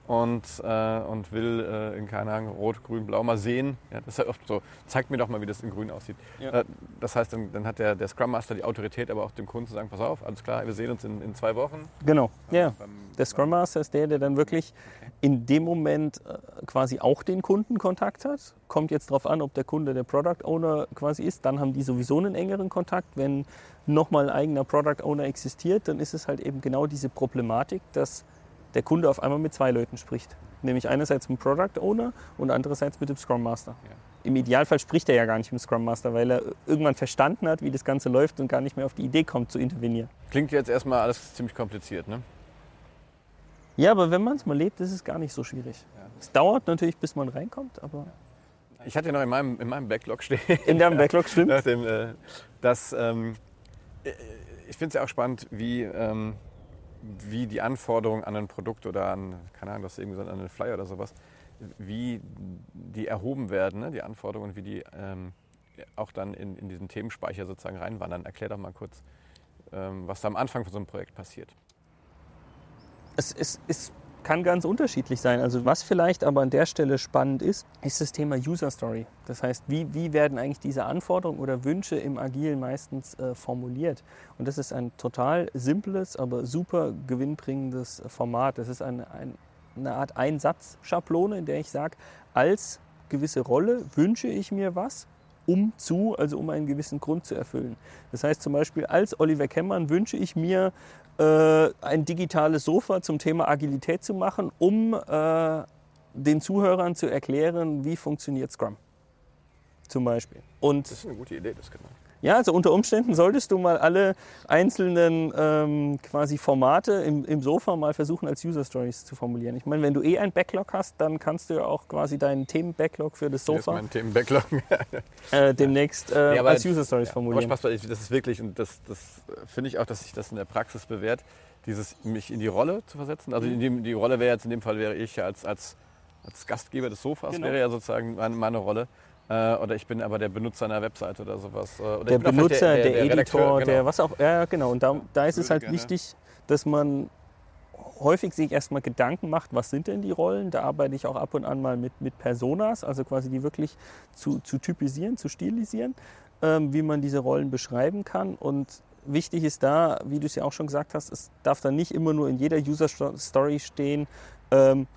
und, äh, und will äh, in keine Ahnung, Rot, Grün, Blau mal sehen. Ja, das ist ja oft so, zeigt mir doch mal, wie das in Grün aussieht. Ja. Äh, das heißt, dann, dann hat der, der Scrum Master die Autorität, aber auch dem Kunden zu sagen, pass auf, alles klar, wir sehen uns in, in zwei Wochen. Genau. Ja. Beim- Der Scrum Master ist der, der dann wirklich in dem Moment äh, quasi auch den Kunden Kontakt hat. Kommt jetzt darauf an, ob der Kunde der Product Owner quasi ist. Dann haben die sowieso einen engeren Kontakt. Wenn nochmal ein eigener Product Owner existiert, dann ist es halt eben genau diese Problematik, dass der Kunde auf einmal mit zwei Leuten spricht. Nämlich einerseits mit dem Product Owner und andererseits mit dem Scrum Master. Ja. Im Idealfall spricht er ja gar nicht mit dem Scrum Master, weil er irgendwann verstanden hat, wie das Ganze läuft und gar nicht mehr auf die Idee kommt zu intervenieren. Klingt jetzt erstmal alles ziemlich kompliziert, ne? Ja, aber wenn man es mal lebt, ist es gar nicht so schwierig. Ja. Es dauert natürlich, bis man reinkommt, aber Ich hatte noch in meinem, in meinem Backlog stehen, in deinem Backlog stimmt. nach dem, äh, dass ähm, äh, ich finde es ja auch spannend, wie, ähm, wie die Anforderungen an ein Produkt oder an, keine Ahnung, das ist irgendwie so an einen Flyer oder sowas, wie die erhoben werden, ne? die Anforderungen und wie die ähm, auch dann in, in diesen Themenspeicher sozusagen reinwandern. Erklär doch mal kurz, ähm, was da am Anfang von so einem Projekt passiert. Es, es, es kann ganz unterschiedlich sein. Also was vielleicht aber an der Stelle spannend ist, ist das Thema User Story. Das heißt, wie, wie werden eigentlich diese Anforderungen oder Wünsche im Agil meistens äh, formuliert? Und das ist ein total simples, aber super gewinnbringendes Format. Das ist eine, ein, eine Art Einsatzschablone, in der ich sage, als gewisse Rolle wünsche ich mir was, um zu, also um einen gewissen Grund zu erfüllen. Das heißt zum Beispiel, als Oliver Kemmern wünsche ich mir ein digitales Sofa zum Thema Agilität zu machen, um äh, den Zuhörern zu erklären, wie funktioniert Scrum. Zum Beispiel. Und Das ist eine gute Idee, das genau. Ja, also unter Umständen solltest du mal alle einzelnen ähm, quasi Formate im, im Sofa mal versuchen als User Stories zu formulieren. Ich meine, wenn du eh ein Backlog hast, dann kannst du ja auch quasi deinen Themen-Backlog für das Sofa mein Themen-Backlog. äh, demnächst äh, Nee, aber- als User Stories Aber formulieren. Spaß, bei- das ist wirklich, und das, das äh, finde ich auch, dass sich das in der Praxis bewährt, dieses mich in die Rolle zu versetzen. Also in die, die Rolle wäre jetzt in dem Fall wäre ich ja als, als, als Gastgeber des Sofas, Genau. wäre ja sozusagen meine, meine Rolle. Äh, oder ich bin aber der Benutzer einer Webseite oder sowas. Äh, Oder der ich bin auch Benutzer, vielleicht der, Editor, Redakteur, der genau. was auch, ja genau. Und da, da ist es halt gerne- wichtig, dass man häufig sich erstmal Gedanken macht, was sind denn die Rollen. Da arbeite ich auch ab und an mal mit, mit Personas, also quasi die wirklich zu, zu typisieren, zu stilisieren, ähm, wie man diese Rollen beschreiben kann. Und wichtig ist da, wie du es ja auch schon gesagt hast, es darf dann nicht immer nur in jeder User-Story stehen, ähm,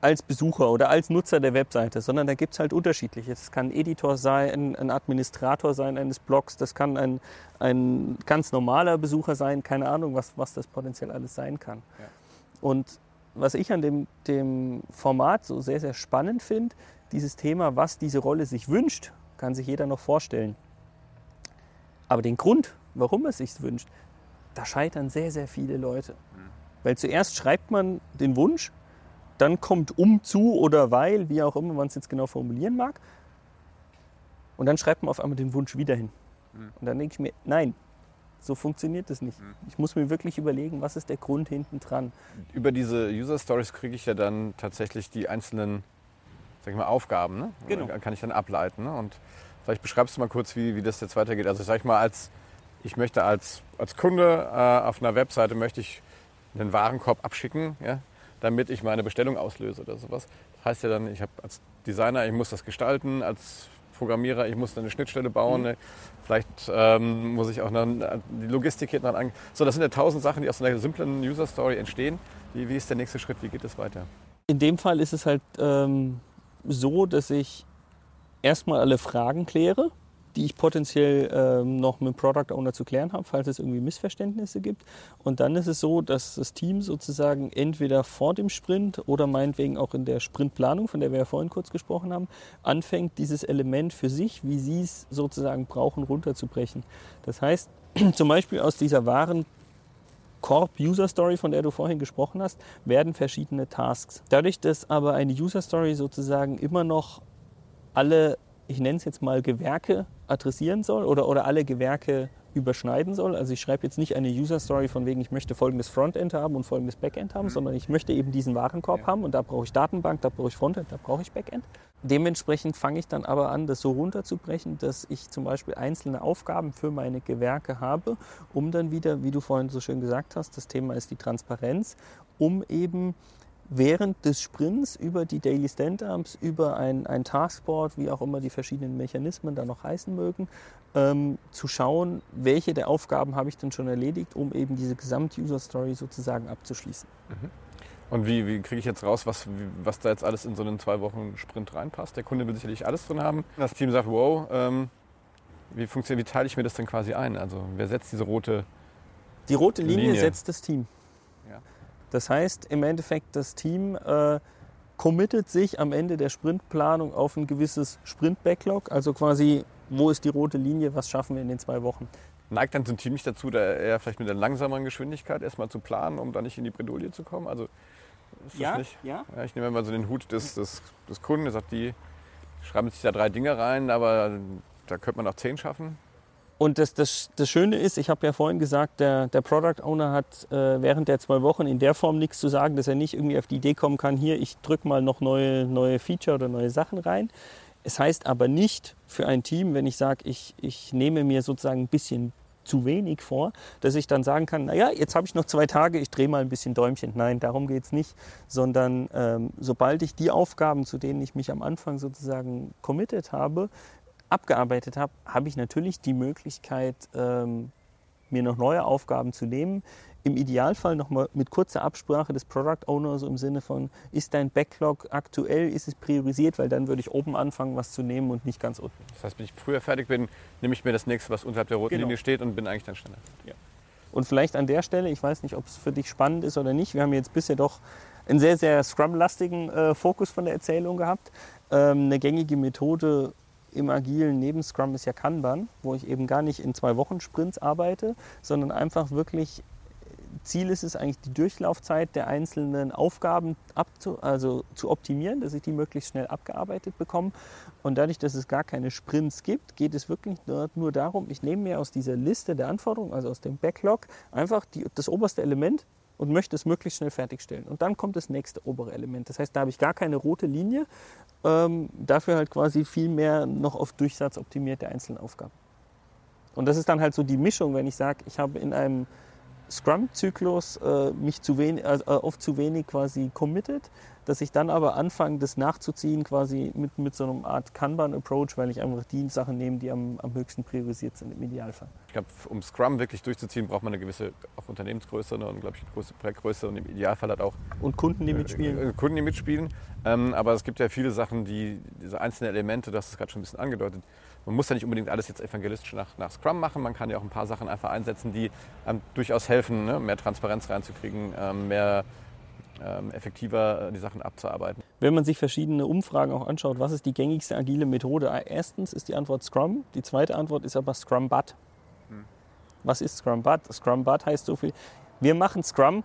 als Besucher oder als Nutzer der Webseite, sondern da gibt es halt unterschiedliche. Das kann ein Editor sein, ein Administrator sein eines Blogs, das kann ein, ein ganz normaler Besucher sein, keine Ahnung, was, was das potenziell alles sein kann. Ja. Und was ich an dem, dem Format so sehr, sehr spannend finde, dieses Thema, was diese Rolle sich wünscht, kann sich jeder noch vorstellen. Aber den Grund, warum es sich wünscht, da scheitern sehr, sehr viele Leute. Weil zuerst schreibt man den Wunsch, dann kommt um zu oder weil, wie auch immer man es jetzt genau formulieren mag. Und dann schreibt man auf einmal den Wunsch wieder hin. Mhm. Und dann denke ich mir, nein, so funktioniert das nicht. Mhm. Ich muss mir wirklich überlegen, was ist der Grund hinten dran. Über diese User Stories kriege ich ja dann tatsächlich die einzelnen sag ich mal, Aufgaben. Ne? Genau. Kann ich dann ableiten. Ne? Und vielleicht beschreibst du mal kurz, wie, wie das jetzt weitergeht. Also sag ich mal, als ich möchte als, als Kunde äh, auf einer Webseite möchte ich einen Warenkorb abschicken, ja, damit ich meine Bestellung auslöse oder sowas. Das heißt ja dann, ich habe als Designer, ich muss das gestalten, als Programmierer, ich muss eine Schnittstelle bauen. ne? Vielleicht ähm, muss ich auch noch die Logistik hinten an. So, das sind ja tausend Sachen, die aus einer simplen User Story entstehen. Wie, wie ist der nächste Schritt? Wie geht es weiter? In dem Fall ist es halt ähm, so, dass ich erstmal alle Fragen kläre. Die ich potenziell ähm, noch mit dem Product Owner zu klären habe, falls es irgendwie Missverständnisse gibt. Und dann ist es so, dass das Team sozusagen entweder vor dem Sprint oder meinetwegen auch in der Sprintplanung, von der wir ja vorhin kurz gesprochen haben, anfängt, dieses Element für sich, wie sie es sozusagen brauchen, runterzubrechen. Das heißt, zum Beispiel aus dieser wahren Corp User Story, von der du vorhin gesprochen hast, werden verschiedene Tasks. Dadurch, dass aber eine User Story sozusagen immer noch alle, ich nenne es jetzt mal Gewerke adressieren soll oder, oder alle Gewerke überschneiden soll. Also ich schreibe jetzt nicht eine User Story von wegen, ich möchte folgendes Frontend haben und folgendes Backend haben, mhm. sondern ich möchte eben diesen Warenkorb ja. haben und da brauche ich Datenbank, da brauche ich Frontend, da brauche ich Backend. Dementsprechend fange ich dann aber an, das so runterzubrechen, dass ich zum Beispiel einzelne Aufgaben für meine Gewerke habe, um dann wieder, wie du vorhin so schön gesagt hast, das Thema ist die Transparenz, um eben während des Sprints über die Daily Stand-Ups, über ein, ein Taskboard, wie auch immer die verschiedenen Mechanismen da noch heißen mögen, ähm, zu schauen, welche der Aufgaben habe ich denn schon erledigt, um eben diese Gesamt-User-Story sozusagen abzuschließen. Mhm. Und wie, wie kriege ich jetzt raus, was, was da jetzt alles in so einen zwei Wochen Sprint reinpasst? Der Kunde will sicherlich alles drin haben. Das Team sagt, wow, ähm, wie funktioniert, wie teile ich mir das denn quasi ein? Also wer setzt diese rote Die rote Linie, Linie? setzt das Team. Das heißt im Endeffekt, das Team äh, committet sich am Ende der Sprintplanung auf ein gewisses Sprint-Backlog, also quasi, wo ist die rote Linie, was schaffen wir in den zwei Wochen. Neigt dann so ein Team nicht dazu, da eher vielleicht mit einer langsameren Geschwindigkeit erstmal zu planen, um da nicht in die Bredouille zu kommen? Also ist ja, nicht? Ja. ja. Ich nehme mal so den Hut des, des, des Kunden, der sagt, die schreiben sich da drei Dinge rein, aber da könnte man auch zehn schaffen. Und das, das, das Schöne ist, ich habe ja vorhin gesagt, der, der Product Owner hat äh, während der zwei Wochen in der Form nichts zu sagen, dass er nicht irgendwie auf die Idee kommen kann, hier, ich drücke mal noch neue, neue Feature oder neue Sachen rein. Es heißt aber nicht für ein Team, wenn ich sage, ich, ich nehme mir sozusagen ein bisschen zu wenig vor, dass ich dann sagen kann, naja, jetzt habe ich noch zwei Tage, ich drehe mal ein bisschen Däumchen. Nein, darum geht es nicht, sondern ähm, sobald ich die Aufgaben, zu denen ich mich am Anfang sozusagen committed habe, abgearbeitet habe, habe ich natürlich die Möglichkeit, ähm, mir noch neue Aufgaben zu nehmen, im Idealfall nochmal mit kurzer Absprache des Product Owners im Sinne von, ist dein Backlog aktuell, ist es priorisiert, weil dann würde ich oben anfangen, was zu nehmen und nicht ganz unten. Das heißt, wenn ich früher fertig bin, nehme ich mir das nächste, was unterhalb der roten genau. Linie steht und bin eigentlich dann schneller. Ja. Und vielleicht an der Stelle, ich weiß nicht, ob es für dich spannend ist oder nicht, wir haben jetzt bisher doch einen sehr, sehr Scrum-lastigen äh, Fokus von der Erzählung gehabt. Ähm, eine gängige Methode im agilen neben Scrum ist ja Kanban, wo ich eben gar nicht in zwei Wochen Sprints arbeite, sondern einfach wirklich Ziel ist es eigentlich, die Durchlaufzeit der einzelnen Aufgaben abzu, also zu optimieren, dass ich die möglichst schnell abgearbeitet bekomme. Und dadurch, dass es gar keine Sprints gibt, geht es wirklich nur, darum, ich nehme mir aus dieser Liste der Anforderungen, also aus dem Backlog, einfach die, das oberste Element und möchte es möglichst schnell fertigstellen. Und dann kommt das nächste obere Element. Das heißt, da habe ich gar keine rote Linie, ähm, dafür halt quasi viel mehr noch auf Durchsatz optimierte einzelne Aufgaben. Und das ist dann halt so die Mischung, wenn ich sage, ich habe in einem Scrum-Zyklus äh, mich zu wenig, äh, oft zu wenig quasi committed, dass ich dann aber anfange, das nachzuziehen quasi mit, mit so einer Art Kanban-Approach, weil ich einfach die Sachen nehme, die am, am höchsten priorisiert sind im Idealfall. Ich glaube, um Scrum wirklich durchzuziehen, braucht man eine gewisse auch Unternehmensgröße ne, eine große Projektgröße und im Idealfall hat auch und Kunden, die mitspielen. Äh, Kunden, die mitspielen. Ähm, aber es gibt ja viele Sachen, die diese einzelnen Elemente, das ist gerade schon ein bisschen angedeutet, man muss ja nicht unbedingt alles jetzt evangelistisch nach, nach Scrum machen. Man kann ja auch ein paar Sachen einfach einsetzen, die ähm, durchaus helfen, ne? mehr Transparenz reinzukriegen, ähm, mehr ähm, effektiver äh, die Sachen abzuarbeiten. Wenn man sich verschiedene Umfragen auch anschaut, was ist die gängigste agile Methode? Ah, erstens ist die Antwort Scrum. Die zweite Antwort ist aber Scrum Bud. Hm. Was ist Scrum Bud? Scrum Bud heißt so viel, wir machen Scrum,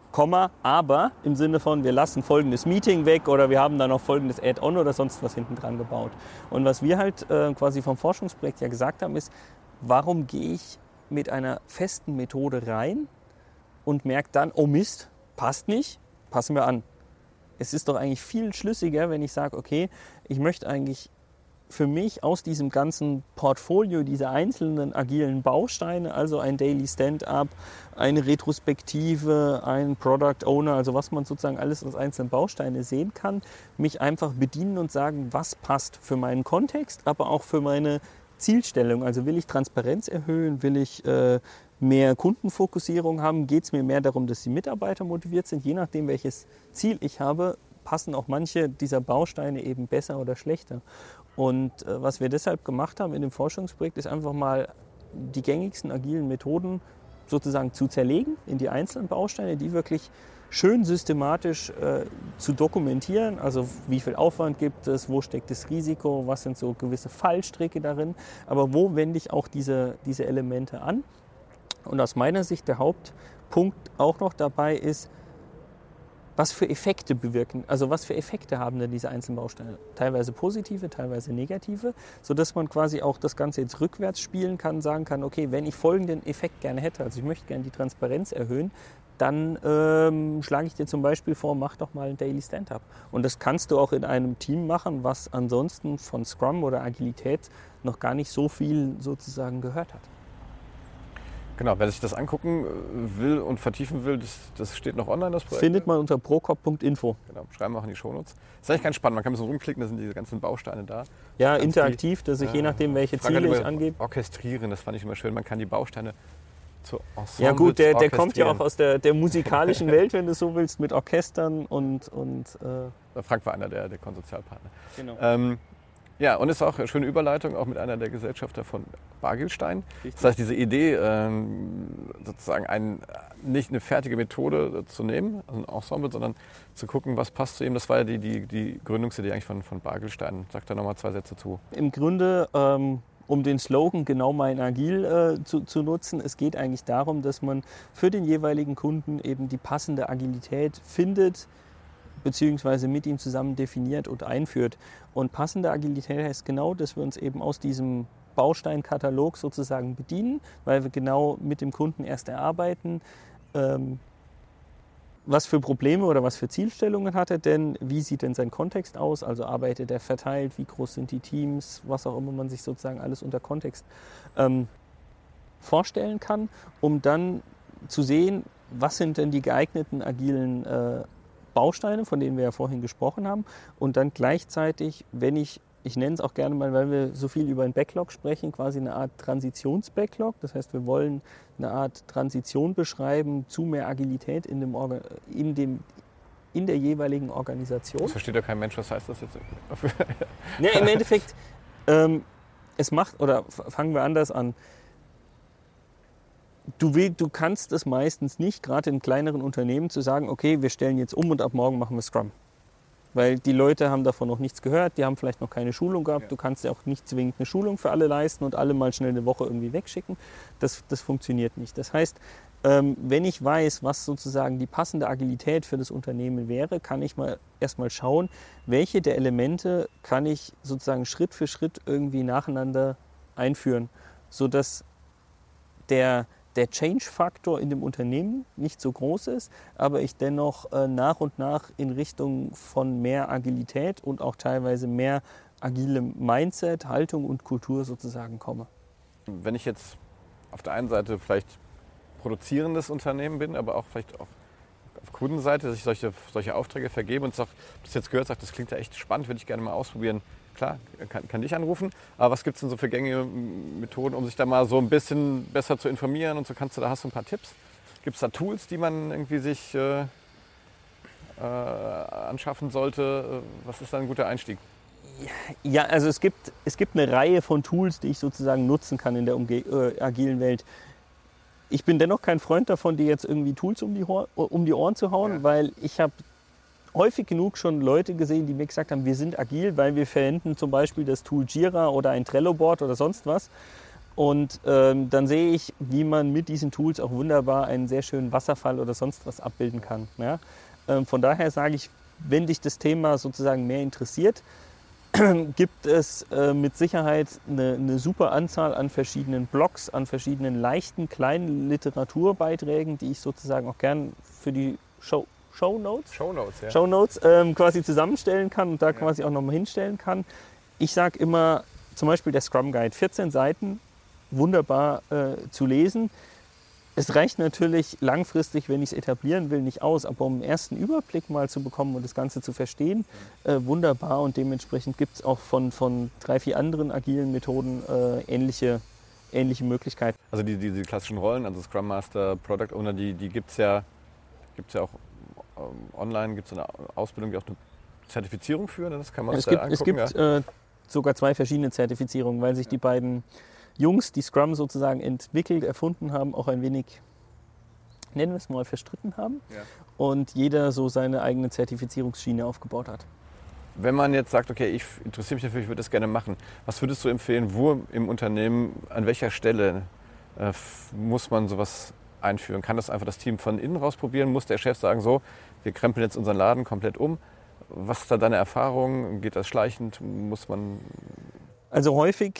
aber im Sinne von, wir lassen folgendes Meeting weg oder wir haben da noch folgendes Add-on oder sonst was hinten dran gebaut. Und was wir halt äh, quasi vom Forschungsprojekt ja gesagt haben, ist, warum gehe ich mit einer festen Methode rein und merke dann, oh Mist, passt nicht, passen wir an. Es ist doch eigentlich viel schlüssiger, wenn ich sage, okay, ich möchte eigentlich für mich aus diesem ganzen Portfolio dieser einzelnen agilen Bausteine, also ein Daily Stand-up, eine Retrospektive, ein Product Owner, also was man sozusagen alles als einzelne Bausteine sehen kann, mich einfach bedienen und sagen, was passt für meinen Kontext, aber auch für meine Zielstellung. Also will ich Transparenz erhöhen, will ich äh, mehr Kundenfokussierung haben, geht es mir mehr darum, dass die Mitarbeiter motiviert sind, je nachdem welches Ziel ich habe, passen auch manche dieser Bausteine eben besser oder schlechter. Und äh, was wir deshalb gemacht haben in dem Forschungsprojekt, ist einfach mal die gängigsten agilen Methoden sozusagen zu zerlegen in die einzelnen Bausteine, die wirklich schön systematisch äh, zu dokumentieren. Also wie viel Aufwand gibt es, wo steckt das Risiko, was sind so gewisse Fallstricke darin, aber wo wende ich auch diese, diese Elemente an. Und aus meiner Sicht der Hauptpunkt auch noch dabei ist, was für Effekte bewirken, also was für Effekte haben denn diese einzelnen Bausteine? Teilweise positive, teilweise negative, sodass man quasi auch das Ganze jetzt rückwärts spielen kann, sagen kann, okay, wenn ich folgenden Effekt gerne hätte, also ich möchte gerne die Transparenz erhöhen, dann ähm, schlage ich dir zum Beispiel vor, mach doch mal ein Daily Stand-up. Und das kannst du auch in einem Team machen, was ansonsten von Scrum oder Agilität noch gar nicht so viel sozusagen gehört hat. Genau, wer sich das angucken äh, will und vertiefen will, das, das steht noch online, das Projekt. Findet man unter procop.info. Genau, schreiben wir auch in die Shownotes. Das ist eigentlich ganz spannend, man kann ein bisschen rumklicken, da sind diese ganzen Bausteine da. Ja, Ganz interaktiv, dass ich je nachdem, welche Frage Ziele ich angebe. Orchestrieren, das fand ich immer schön. Man kann die Bausteine zu Ensembles Ja gut, der, der kommt ja auch aus der, der musikalischen Welt, wenn du so willst, mit Orchestern und... und äh, Frank war einer der, der Konsortialpartner. genau. Ähm, ja, und ist auch eine schöne Überleitung, auch mit einer der Gesellschafter von Bargilstein. Richtig. Das heißt, diese Idee, ähm, sozusagen ein, nicht eine fertige Methode zu nehmen, also ein Ensemble, sondern zu gucken, was passt zu ihm, das war ja die, die, die Gründungsidee eigentlich von, von Bargilstein. Sag da nochmal zwei Sätze zu. Im Grunde, ähm, um den Slogan genau mein Agil äh, zu, zu nutzen, es geht eigentlich darum, dass man für den jeweiligen Kunden eben die passende Agilität findet, beziehungsweise mit ihm zusammen definiert und einführt. Und passende Agilität heißt genau, dass wir uns eben aus diesem Bausteinkatalog sozusagen bedienen, weil wir genau mit dem Kunden erst erarbeiten, ähm, was für Probleme oder was für Zielstellungen hat er denn, wie sieht denn sein Kontext aus, also arbeitet er verteilt, wie groß sind die Teams, was auch immer man sich sozusagen alles unter Kontext ähm, vorstellen kann, um dann zu sehen, was sind denn die geeigneten agilen äh, Bausteine, von denen wir ja vorhin gesprochen haben, und dann gleichzeitig, wenn ich, ich nenne es auch gerne mal, weil wir so viel über einen Backlog sprechen, quasi eine Art Transitionsbacklog. Das heißt, wir wollen eine Art Transition beschreiben zu mehr Agilität in, dem, Orga- in, dem, in der jeweiligen Organisation. Das versteht ja kein Mensch, was heißt das jetzt? Ja, im Endeffekt, ähm, es macht, oder fangen wir anders an. Du, will, du kannst es meistens nicht, gerade in kleineren Unternehmen, zu sagen, okay, wir stellen jetzt um und ab morgen machen wir Scrum. Weil die Leute haben davon noch nichts gehört, die haben vielleicht noch keine Schulung gehabt. Ja. Du kannst ja auch nicht zwingend eine Schulung für alle leisten und alle mal schnell eine Woche irgendwie wegschicken. Das, das funktioniert nicht. Das heißt, ähm, wenn ich weiß, was sozusagen die passende Agilität für das Unternehmen wäre, kann ich mal erstmal schauen, welche der Elemente kann ich sozusagen Schritt für Schritt irgendwie nacheinander einführen, sodass der, der Change-Faktor in dem Unternehmen nicht so groß ist, aber ich dennoch äh, nach und nach in Richtung von mehr Agilität und auch teilweise mehr agilem Mindset, Haltung und Kultur sozusagen komme. Wenn ich jetzt auf der einen Seite vielleicht produzierendes Unternehmen bin, aber auch vielleicht auch auf Kundenseite, dass ich solche, solche Aufträge vergebe und sage, das jetzt gehört, sagt, das klingt ja echt spannend, würde ich gerne mal ausprobieren. Klar, kann, kann dich anrufen. Aber was gibt es denn so für gängige Methoden, um sich da mal so ein bisschen besser zu informieren und so kannst du, da hast du ein paar Tipps. Gibt es da Tools, die man irgendwie sich äh, äh, anschaffen sollte? Was ist da ein guter Einstieg? Ja, also es gibt, es gibt eine Reihe von Tools, die ich sozusagen nutzen kann in der umge äh, agilen Welt. Ich bin dennoch kein Freund davon, dir jetzt irgendwie Tools um die, Hor um die Ohren zu hauen, Ja. weil ich habe häufig genug schon Leute gesehen, die mir gesagt haben, wir sind agil, weil wir verwenden zum Beispiel das Tool Jira oder ein Trello-Board oder sonst was. Und ähm, dann sehe ich, wie man mit diesen Tools auch wunderbar einen sehr schönen Wasserfall oder sonst was abbilden kann. Ja? Ähm, von daher sage ich, wenn dich das Thema sozusagen mehr interessiert, gibt es äh, mit Sicherheit eine, eine super Anzahl an verschiedenen Blogs, an verschiedenen leichten kleinen Literaturbeiträgen, die ich sozusagen auch gern für die Show, Show Notes, Shownotes, ja. Show Notes ähm, quasi zusammenstellen kann und da quasi auch nochmal hinstellen kann. Ich sage immer zum Beispiel der Scrum Guide, 14 Seiten, wunderbar äh, zu lesen. Es reicht natürlich langfristig, wenn ich es etablieren will, nicht aus, aber um einen ersten Überblick mal zu bekommen und das Ganze zu verstehen, äh, wunderbar und dementsprechend gibt es auch von, von drei, vier anderen agilen Methoden äh, ähnliche, ähnliche Möglichkeiten. Also die, die, die klassischen Rollen, also Scrum Master, Product Owner, die, die gibt es ja, gibt's ja auch online gibt es eine Ausbildung, die auch eine Zertifizierung führen. Das kann man Es sich gibt, da es angucken. gibt äh, sogar zwei verschiedene Zertifizierungen, weil sich die beiden Jungs, die Scrum sozusagen entwickelt, erfunden haben, auch ein wenig, nennen wir es mal, verstritten haben. Ja. Und jeder so seine eigene Zertifizierungsschiene aufgebaut hat. Wenn man jetzt sagt, okay, ich interessiere mich dafür, ich würde das gerne machen, was würdest du empfehlen, wo im Unternehmen, an welcher Stelle äh, muss man sowas einführen? Kann das einfach das Team von innen raus probieren? Muss der Chef sagen, so, wir krempeln jetzt unseren Laden komplett um? Was ist da deine Erfahrung? Geht das schleichend? Muss man. Also häufig,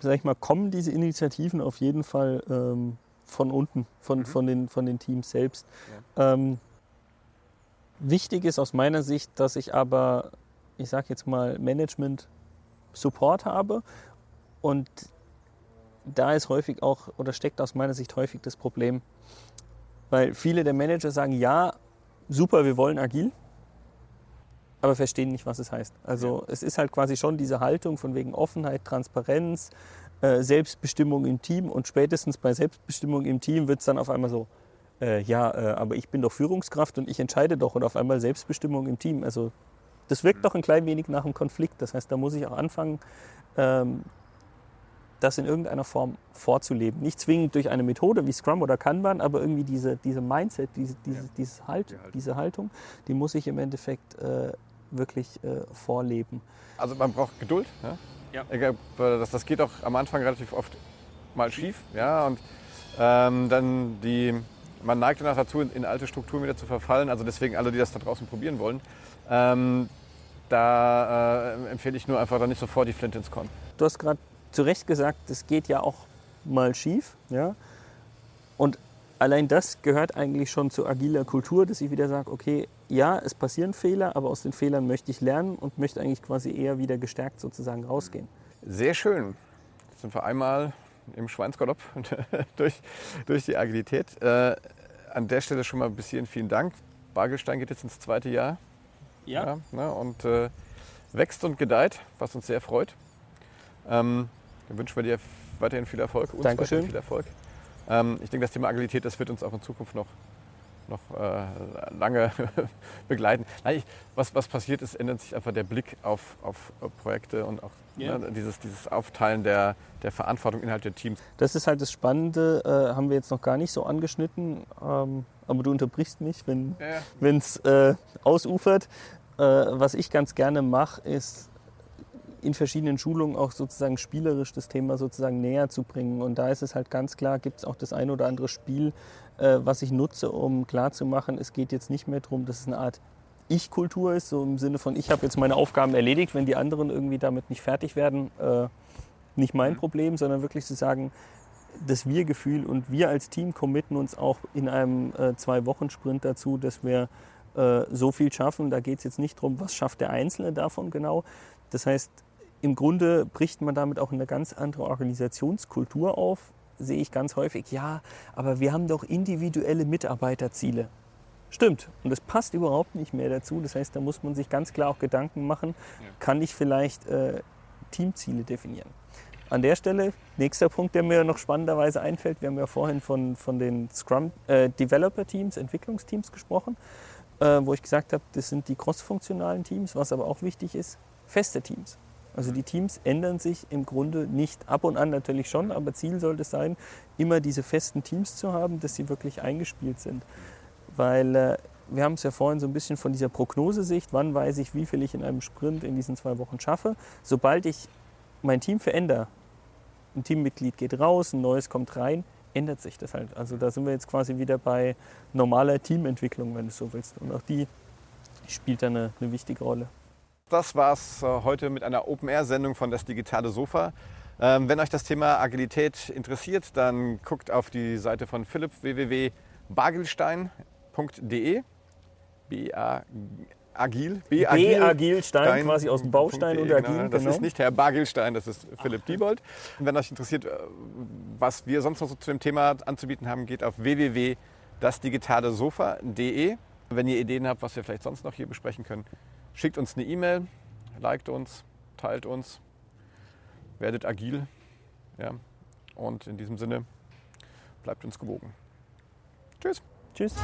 sag ich mal, kommen diese Initiativen auf jeden Fall ähm, von unten, von, von, den, von den Teams selbst. Ähm, wichtig ist aus meiner Sicht, dass ich aber, ich sag jetzt mal, Management-Support habe und da ist häufig auch, oder steckt aus meiner Sicht häufig das Problem, weil viele der Manager sagen, ja, super, wir wollen agil, aber verstehen nicht, was es heißt. Also es ist halt quasi schon diese Haltung von wegen Offenheit, Transparenz, äh, Selbstbestimmung im Team und spätestens bei Selbstbestimmung im Team wird es dann auf einmal so, äh, ja, äh, aber ich bin doch Führungskraft und ich entscheide doch und auf einmal Selbstbestimmung im Team. Also das wirkt doch ein klein wenig nach einem Konflikt. Das heißt, da muss ich auch anfangen, ähm, das in irgendeiner Form vorzuleben. Nicht zwingend durch eine Methode wie Scrum oder Kanban, aber irgendwie diese, diese Mindset, diese, diese, dieses halt, diese Haltung, die muss ich im Endeffekt äh, wirklich äh, vorleben. Also man braucht Geduld. Ja? Ja. Ich glaub, äh, Das, das geht auch am Anfang relativ oft mal schief. Ja? Und ähm, dann die, man neigt danach dazu, in, in alte Strukturen wieder zu verfallen. Also deswegen alle, die das da draußen probieren wollen, ähm, da äh, empfehle ich nur einfach dann nicht sofort die Flinte ins Korn. Du hast gerade zu Recht gesagt, es geht ja auch mal schief. Ja? Und allein das gehört eigentlich schon zu agiler Kultur, dass ich wieder sage, okay, ja, es passieren Fehler, aber aus den Fehlern möchte ich lernen und möchte eigentlich quasi eher wieder gestärkt sozusagen rausgehen. Sehr schön. Jetzt sind wir einmal im Schweinsgalopp durch, durch die Agilität. Äh, an der Stelle schon mal bis hierhin vielen Dank. Bargelstein geht jetzt ins zweite Jahr. Ja, ne, und äh, wächst und gedeiht, was uns sehr freut. Ähm, dann wünschen wir dir weiterhin viel Erfolg. Uns Dankeschön. viel Erfolg. Ähm, ich denke, das Thema Agilität, das wird uns auch in Zukunft noch, noch äh, lange begleiten. Nein, ich, was, was passiert ist, ändert sich einfach der Blick auf, auf Projekte und auch Ja. ne, dieses, dieses Aufteilen der, der Verantwortung innerhalb der Teams. Das ist halt das Spannende, äh, haben wir jetzt noch gar nicht so angeschnitten, ähm, aber du unterbrichst mich, wenn Ja, es äh, ausufert. Äh, was ich ganz gerne mache, ist in verschiedenen Schulungen auch sozusagen spielerisch das Thema sozusagen näher zu bringen. Und da ist es halt ganz klar, gibt es auch das ein oder andere Spiel, äh, was ich nutze, um klarzumachen, es geht jetzt nicht mehr darum, dass es eine Art Ich-Kultur ist, so im Sinne von, ich habe jetzt meine Aufgaben erledigt, wenn die anderen irgendwie damit nicht fertig werden, äh, nicht mein Problem, sondern wirklich zu sagen, das Wir-Gefühl und wir als Team committen uns auch in einem äh, Zwei-Wochen-Sprint dazu, dass wir äh, so viel schaffen. Da geht es jetzt nicht darum, was schafft der Einzelne davon genau. Das heißt, im Grunde bricht man damit auch eine ganz andere Organisationskultur auf. Sehe ich ganz häufig, ja, aber wir haben doch individuelle Mitarbeiterziele. Stimmt. Und das passt überhaupt nicht mehr dazu. Das heißt, da muss man sich ganz klar auch Gedanken machen, kann ich vielleicht äh, Teamziele definieren. An der Stelle, nächster Punkt, der mir noch spannenderweise einfällt, wir haben ja vorhin von, von den Scrum äh, Developer Teams, Entwicklungsteams gesprochen, äh, wo ich gesagt habe, das sind die crossfunktionalen Teams, was aber auch wichtig ist, feste Teams. Also die Teams ändern sich im Grunde nicht ab und an natürlich schon, aber Ziel sollte es sein, immer diese festen Teams zu haben, dass sie wirklich eingespielt sind. Weil äh, wir haben es ja vorhin so ein bisschen von dieser Prognosesicht, wann weiß ich, wie viel ich in einem Sprint in diesen zwei Wochen schaffe. Sobald ich mein Team verändere, ein Teammitglied geht raus, ein neues kommt rein, ändert sich das halt. Also da sind wir jetzt quasi wieder bei normaler Teamentwicklung, wenn du so willst. Und auch die spielt da eine, eine wichtige Rolle. Das war's äh, heute mit einer Open-Air-Sendung von Das Digitale Sofa. Ähm, wenn euch das Thema Agilität interessiert, dann guckt auf die Seite von Philipp www.bagelstein.de. B-A Agil. B-Agil Stein, quasi aus dem Baustein und genau, Agil, Das genau. ist nicht Herr Bagelstein, das ist Philipp Diebold. Und wenn euch interessiert, äh, was wir sonst noch so zu dem Thema anzubieten haben, geht auf www.dasdigitalesofa.de. Wenn ihr Ideen habt, was wir vielleicht sonst noch hier besprechen können, schickt uns eine E-Mail, liked uns, teilt uns, werdet agil. Ja. Und in diesem Sinne, bleibt uns gewogen. Tschüss. Tschüss.